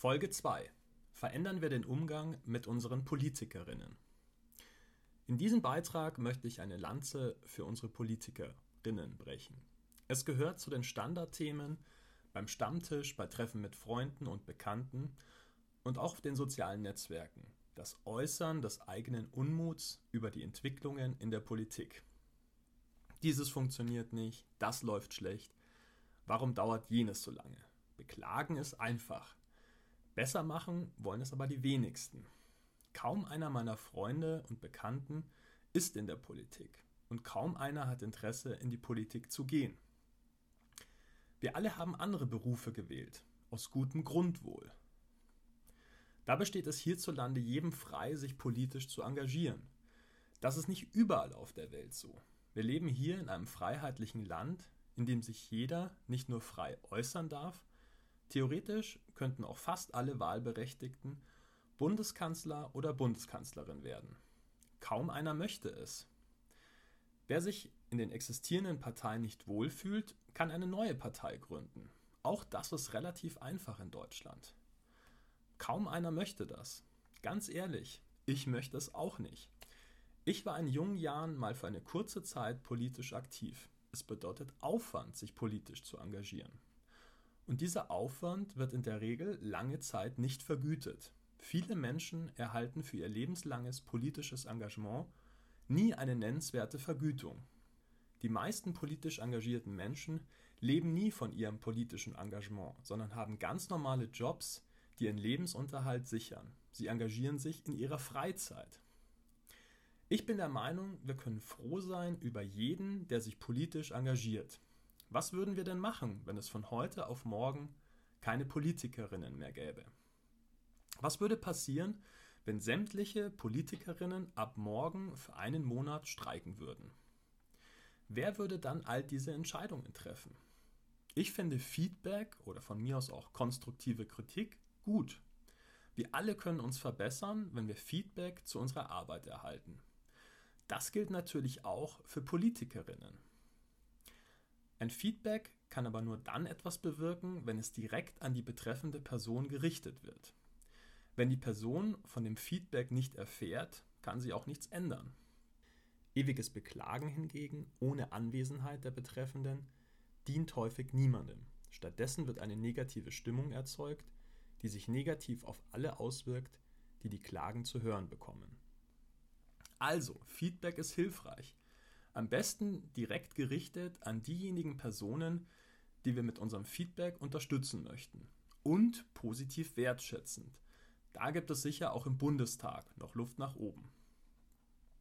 Folge 2. Verändern wir den Umgang mit unseren Politikerinnen. In diesem Beitrag möchte ich eine Lanze für unsere Politikerinnen brechen. Es gehört zu den Standardthemen beim Stammtisch, bei Treffen mit Freunden und Bekannten und auch auf den sozialen Netzwerken. Das Äußern des eigenen Unmuts über die Entwicklungen in der Politik. Dieses funktioniert nicht, das läuft schlecht. Warum dauert jenes so lange? Beklagen ist einfach. Besser machen wollen es aber die wenigsten. Kaum einer meiner Freunde und Bekannten ist in der Politik und kaum einer hat Interesse, in die Politik zu gehen. Wir alle haben andere Berufe gewählt, aus gutem Grund wohl. Dabei steht es hierzulande jedem frei, sich politisch zu engagieren. Das ist nicht überall auf der Welt so. Wir leben hier in einem freiheitlichen Land, in dem sich jeder nicht nur frei äußern darf, theoretisch könnten auch fast alle Wahlberechtigten Bundeskanzler oder Bundeskanzlerin werden. Kaum einer möchte es. Wer sich in den existierenden Parteien nicht wohlfühlt, kann eine neue Partei gründen. Auch das ist relativ einfach in Deutschland. Kaum einer möchte das. Ganz ehrlich, ich möchte es auch nicht. Ich war in jungen Jahren mal für eine kurze Zeit politisch aktiv. Es bedeutet Aufwand, sich politisch zu engagieren. Und dieser Aufwand wird in der Regel lange Zeit nicht vergütet. Viele Menschen erhalten für ihr lebenslanges politisches Engagement nie eine nennenswerte Vergütung. Die meisten politisch engagierten Menschen leben nie von ihrem politischen Engagement, sondern haben ganz normale Jobs, die ihren Lebensunterhalt sichern. Sie engagieren sich in ihrer Freizeit. Ich bin der Meinung, wir können froh sein über jeden, der sich politisch engagiert. Was würden wir denn machen, wenn es von heute auf morgen keine Politikerinnen mehr gäbe? Was würde passieren, wenn sämtliche Politikerinnen ab morgen für einen Monat streiken würden? Wer würde dann all diese Entscheidungen treffen? Ich finde Feedback oder von mir aus auch konstruktive Kritik gut. Wir alle können uns verbessern, wenn wir Feedback zu unserer Arbeit erhalten. Das gilt natürlich auch für Politikerinnen. Ein Feedback kann aber nur dann etwas bewirken, wenn es direkt an die betreffende Person gerichtet wird. Wenn die Person von dem Feedback nicht erfährt, kann sie auch nichts ändern. Ewiges Beklagen hingegen ohne Anwesenheit der Betreffenden dient häufig niemandem. Stattdessen wird eine negative Stimmung erzeugt, die sich negativ auf alle auswirkt, die die Klagen zu hören bekommen. Also, Feedback ist hilfreich, am besten direkt gerichtet an diejenigen Personen, die wir mit unserem Feedback unterstützen möchten. Und positiv wertschätzend. Da gibt es sicher auch im Bundestag noch Luft nach oben.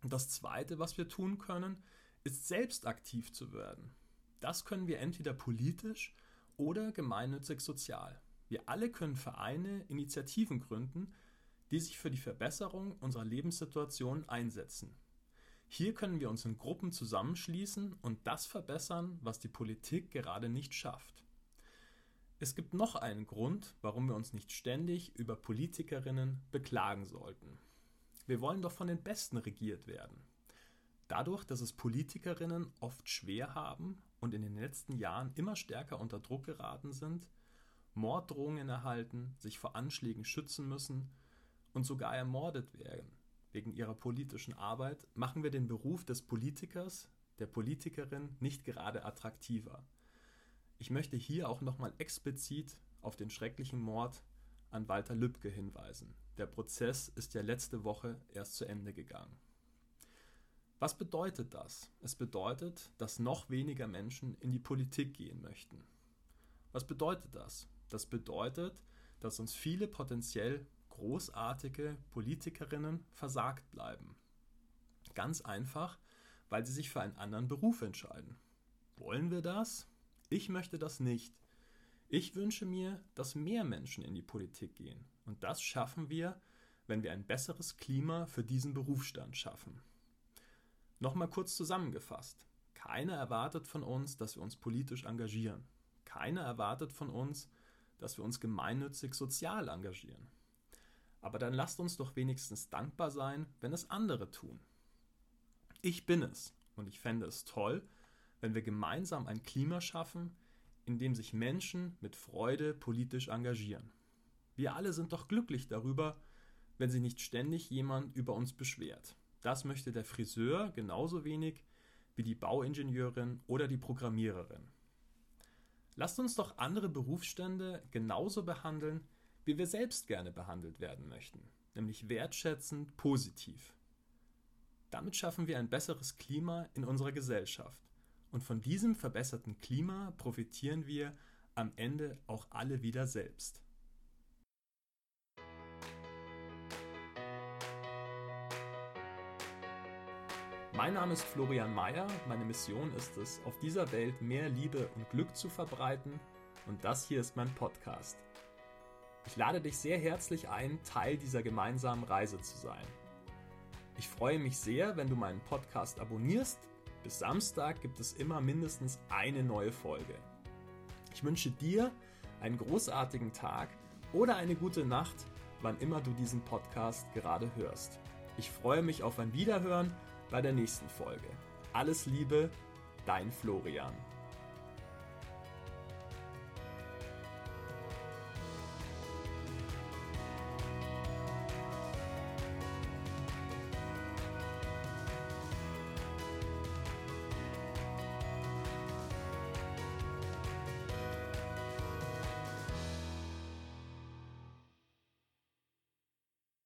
Und das Zweite, was wir tun können, ist selbst aktiv zu werden. Das können wir entweder politisch oder gemeinnützig sozial. Wir alle können Vereine, Initiativen gründen, die sich für die Verbesserung unserer Lebenssituation einsetzen. Hier können wir uns in Gruppen zusammenschließen und das verbessern, was die Politik gerade nicht schafft. Es gibt noch einen Grund, warum wir uns nicht ständig über Politikerinnen beklagen sollten. Wir wollen doch von den Besten regiert werden. Dadurch, dass es Politikerinnen oft schwer haben und in den letzten Jahren immer stärker unter Druck geraten sind, Morddrohungen erhalten, sich vor Anschlägen schützen müssen und sogar ermordet werden, wegen ihrer politischen Arbeit machen wir den Beruf des Politikers, der Politikerin nicht gerade attraktiver. Ich möchte hier auch nochmal explizit auf den schrecklichen Mord an Walter Lübcke hinweisen. Der Prozess ist ja letzte Woche erst zu Ende gegangen. Was bedeutet das? Es bedeutet, dass noch weniger Menschen in die Politik gehen möchten. Was bedeutet das? Das bedeutet, dass uns viele potenziell großartige Politikerinnen versagt bleiben. Ganz einfach, weil sie sich für einen anderen Beruf entscheiden. Wollen wir das? Ich möchte das nicht. Ich wünsche mir, dass mehr Menschen in die Politik gehen. Und das schaffen wir, wenn wir ein besseres Klima für diesen Berufsstand schaffen. Nochmal kurz zusammengefasst. Keiner erwartet von uns, dass wir uns politisch engagieren. Keiner erwartet von uns, dass wir uns gemeinnützig sozial engagieren. Aber dann lasst uns doch wenigstens dankbar sein, wenn es andere tun. Ich bin es und ich fände es toll, wenn wir gemeinsam ein Klima schaffen, in dem sich Menschen mit Freude politisch engagieren. Wir alle sind doch glücklich darüber, wenn sich nicht ständig jemand über uns beschwert. Das möchte der Friseur genauso wenig wie die Bauingenieurin oder die Programmiererin. Lasst uns doch andere Berufsstände genauso behandeln, wie wir selbst gerne behandelt werden möchten, nämlich wertschätzend, positiv. Damit schaffen wir ein besseres Klima in unserer Gesellschaft. Und von diesem verbesserten Klima profitieren wir am Ende auch alle wieder selbst. Mein Name ist Florian Mayer. Meine Mission ist es, auf dieser Welt mehr Liebe und Glück zu verbreiten. Und das hier ist mein Podcast. Ich lade dich sehr herzlich ein, Teil dieser gemeinsamen Reise zu sein. Ich freue mich sehr, wenn du meinen Podcast abonnierst. Bis Samstag gibt es immer mindestens eine neue Folge. Ich wünsche dir einen großartigen Tag oder eine gute Nacht, wann immer du diesen Podcast gerade hörst. Ich freue mich auf ein Wiederhören bei der nächsten Folge. Alles Liebe, dein Florian.